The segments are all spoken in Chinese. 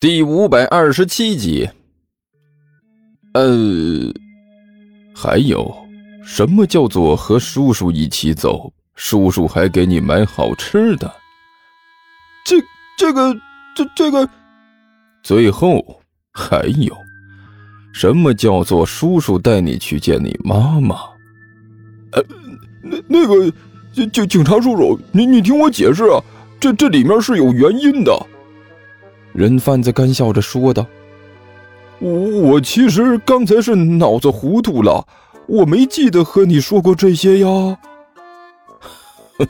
第五百二十七集。呃，还有，什么叫做和叔叔一起走？叔叔还给你买好吃的。这、这个、这、这个。最后还有，什么叫做叔叔带你去见你妈妈？呃，那那个，警警察叔叔，你你听我解释啊，这这里面是有原因的。人贩子干笑着说道：“我我其实刚才是脑子糊涂了，我没记得和你说过这些呀。”“哼，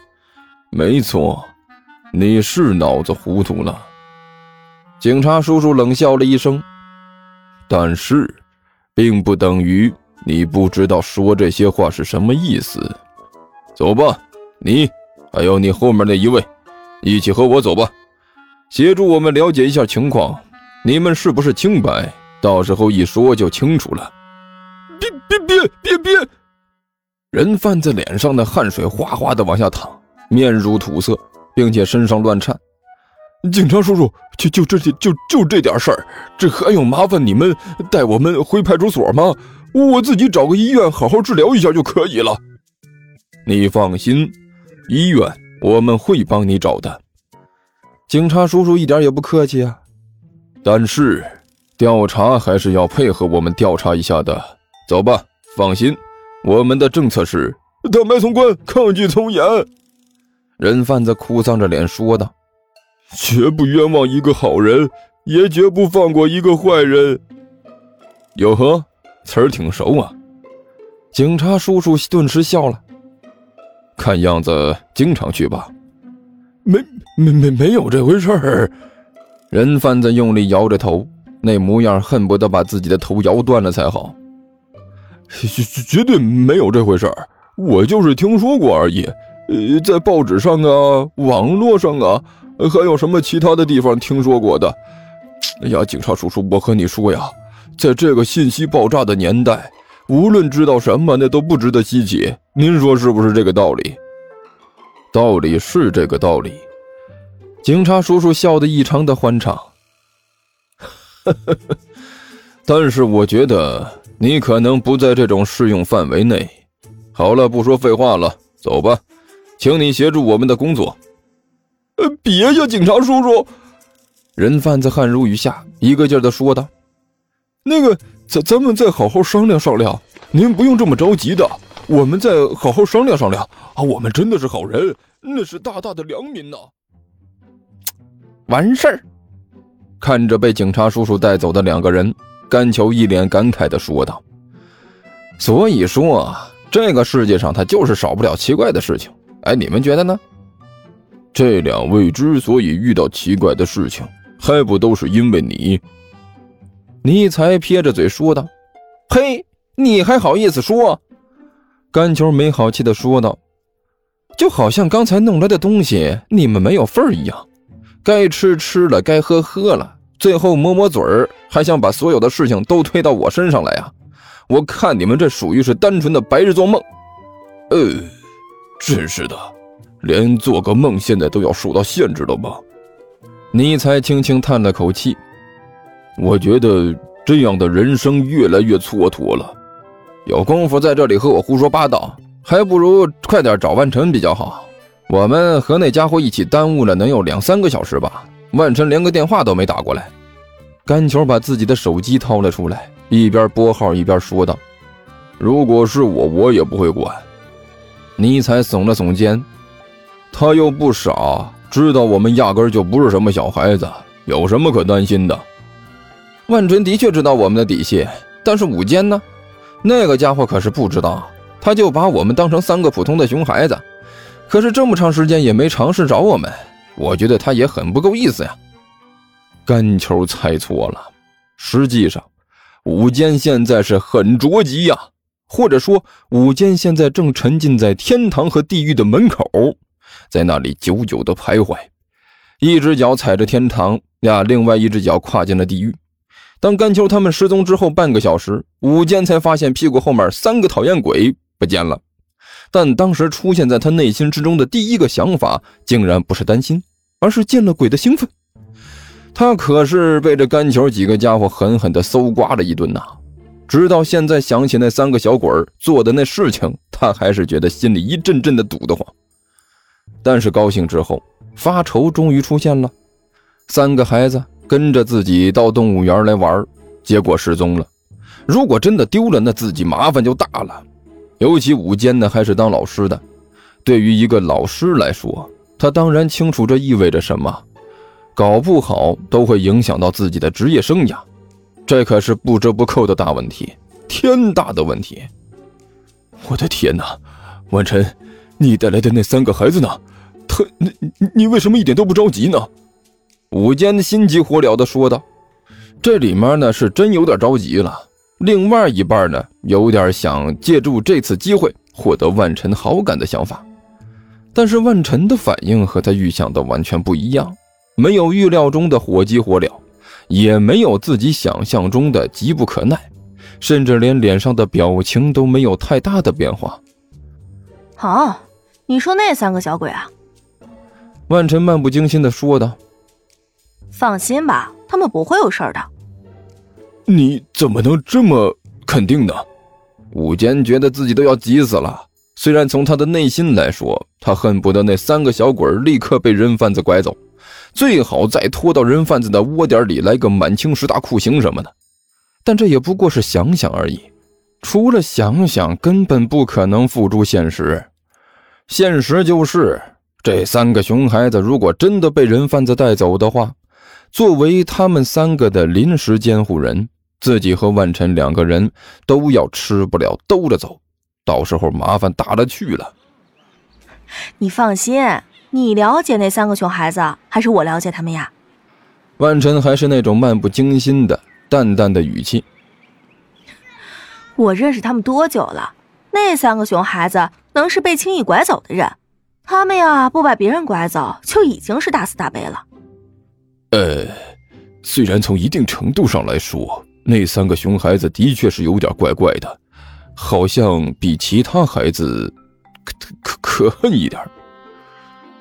没错，你是脑子糊涂了。”警察叔叔冷笑了一声，“但是，并不等于你不知道说这些话是什么意思。走吧，你还有你后面那一位，一起和我走吧。”协助我们了解一下情况，你们是不是清白？到时候一说就清楚了。别别别别别！人贩子脸上的汗水哗哗的往下淌，面如土色，并且身上乱颤。警察叔叔，就就这点就就这点事儿，这还用麻烦你们带我们回派出所吗？我自己找个医院好好治疗一下就可以了。你放心，医院我们会帮你找的。警察叔叔一点也不客气啊，但是调查还是要配合我们调查一下的。走吧，放心，我们的政策是坦白从宽，抗拒从严。人贩子哭丧着脸说道：“绝不冤枉一个好人，也绝不放过一个坏人。”哟呵，词儿挺熟啊！警察叔叔顿时笑了，看样子经常去吧。没没没没有这回事儿，人贩子用力摇着头，那模样恨不得把自己的头摇断了才好。绝绝对没有这回事儿，我就是听说过而已。呃，在报纸上啊，网络上啊，还有什么其他的地方听说过的。哎呀，警察叔叔，我和你说呀，在这个信息爆炸的年代，无论知道什么，那都不值得稀奇。您说是不是这个道理？道理是这个道理，警察叔叔笑得异常的欢畅。但是我觉得你可能不在这种适用范围内。好了，不说废话了，走吧，请你协助我们的工作。呃，别呀，警察叔叔！人贩子汗如雨下，一个劲儿的说道：“那个，咱咱们再好好商量商量，您不用这么着急的。”我们再好好商量商量啊！我们真的是好人，那是大大的良民呐。完事儿，看着被警察叔叔带走的两个人，甘球一脸感慨的说道：“所以说啊，这个世界上他就是少不了奇怪的事情。哎，你们觉得呢？这两位之所以遇到奇怪的事情，还不都是因为你？”尼才撇着嘴说道：“嘿，你还好意思说？”甘球没好气的说道：“就好像刚才弄来的东西你们没有份儿一样，该吃吃了，该喝喝了，最后抹抹嘴儿，还想把所有的事情都推到我身上来呀？我看你们这属于是单纯的白日做梦。呃，真是的，连做个梦现在都要受到限制了吗？”尼才轻轻叹了口气：“我觉得这样的人生越来越蹉跎了。”有功夫在这里和我胡说八道，还不如快点找万晨比较好。我们和那家伙一起耽误了能有两三个小时吧。万晨连个电话都没打过来。甘球把自己的手机掏了出来，一边拨号一边说道：“如果是我，我也不会管。”尼采耸了耸肩，他又不傻，知道我们压根就不是什么小孩子，有什么可担心的？万晨的确知道我们的底细，但是午间呢？那个家伙可是不知道，他就把我们当成三个普通的熊孩子，可是这么长时间也没尝试找我们，我觉得他也很不够意思呀。甘球猜错了，实际上，武坚现在是很着急呀，或者说，武坚现在正沉浸在天堂和地狱的门口，在那里久久的徘徊，一只脚踩着天堂呀，另外一只脚跨进了地狱。当甘秋他们失踪之后半个小时，武坚才发现屁股后面三个讨厌鬼不见了。但当时出现在他内心之中的第一个想法，竟然不是担心，而是见了鬼的兴奋。他可是被这干球几个家伙狠狠地搜刮了一顿呐！直到现在想起那三个小鬼做的那事情，他还是觉得心里一阵阵的堵得慌。但是高兴之后，发愁终于出现了。三个孩子跟着自己到动物园来玩，结果失踪了。如果真的丢了，那自己麻烦就大了。尤其武坚呢，还是当老师的，对于一个老师来说，他当然清楚这意味着什么。搞不好都会影响到自己的职业生涯，这可是不折不扣的大问题，天大的问题！我的天哪，万晨，你带来的那三个孩子呢？他，你你为什么一点都不着急呢？武坚心急火燎地说道：“这里面呢是真有点着急了，另外一半呢有点想借助这次机会获得万晨好感的想法。但是万晨的反应和他预想的完全不一样。”没有预料中的火急火燎，也没有自己想象中的急不可耐，甚至连脸上的表情都没有太大的变化。好，你说那三个小鬼啊？万晨漫不经心的说道：“放心吧，他们不会有事的。”你怎么能这么肯定呢？武坚觉得自己都要急死了。虽然从他的内心来说，他恨不得那三个小鬼立刻被人贩子拐走。最好再拖到人贩子的窝点里来个满清十大酷刑什么的，但这也不过是想想而已。除了想想，根本不可能付诸现实。现实就是，这三个熊孩子如果真的被人贩子带走的话，作为他们三个的临时监护人，自己和万晨两个人都要吃不了兜着走，到时候麻烦大了去了。你放心。你了解那三个熊孩子，还是我了解他们呀？万晨还是那种漫不经心的淡淡的语气。我认识他们多久了？那三个熊孩子能是被轻易拐走的人？他们呀，不把别人拐走就已经是大慈大悲了。呃，虽然从一定程度上来说，那三个熊孩子的确是有点怪怪的，好像比其他孩子可可可恨一点。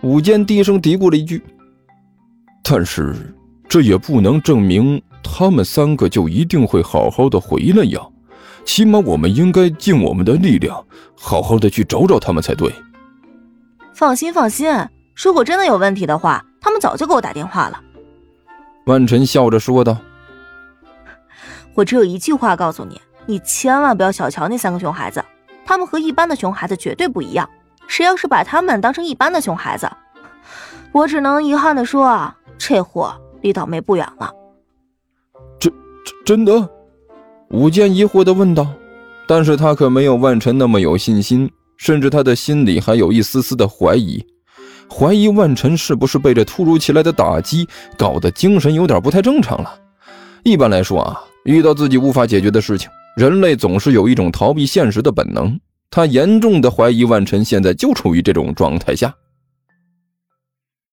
武坚低声嘀咕了一句：“但是这也不能证明他们三个就一定会好好的回来呀。起码我们应该尽我们的力量，好好的去找找他们才对。”放心，放心，如果真的有问题的话，他们早就给我打电话了。”万晨笑着说道。“我只有一句话告诉你，你千万不要小瞧那三个熊孩子，他们和一般的熊孩子绝对不一样。”谁要是把他们当成一般的熊孩子，我只能遗憾的说，这货离倒霉不远了。真真的？武健疑惑的问道。但是他可没有万晨那么有信心，甚至他的心里还有一丝丝的怀疑，怀疑万晨是不是被这突如其来的打击搞得精神有点不太正常了。一般来说啊，遇到自己无法解决的事情，人类总是有一种逃避现实的本能。他严重的怀疑万晨现在就处于这种状态下。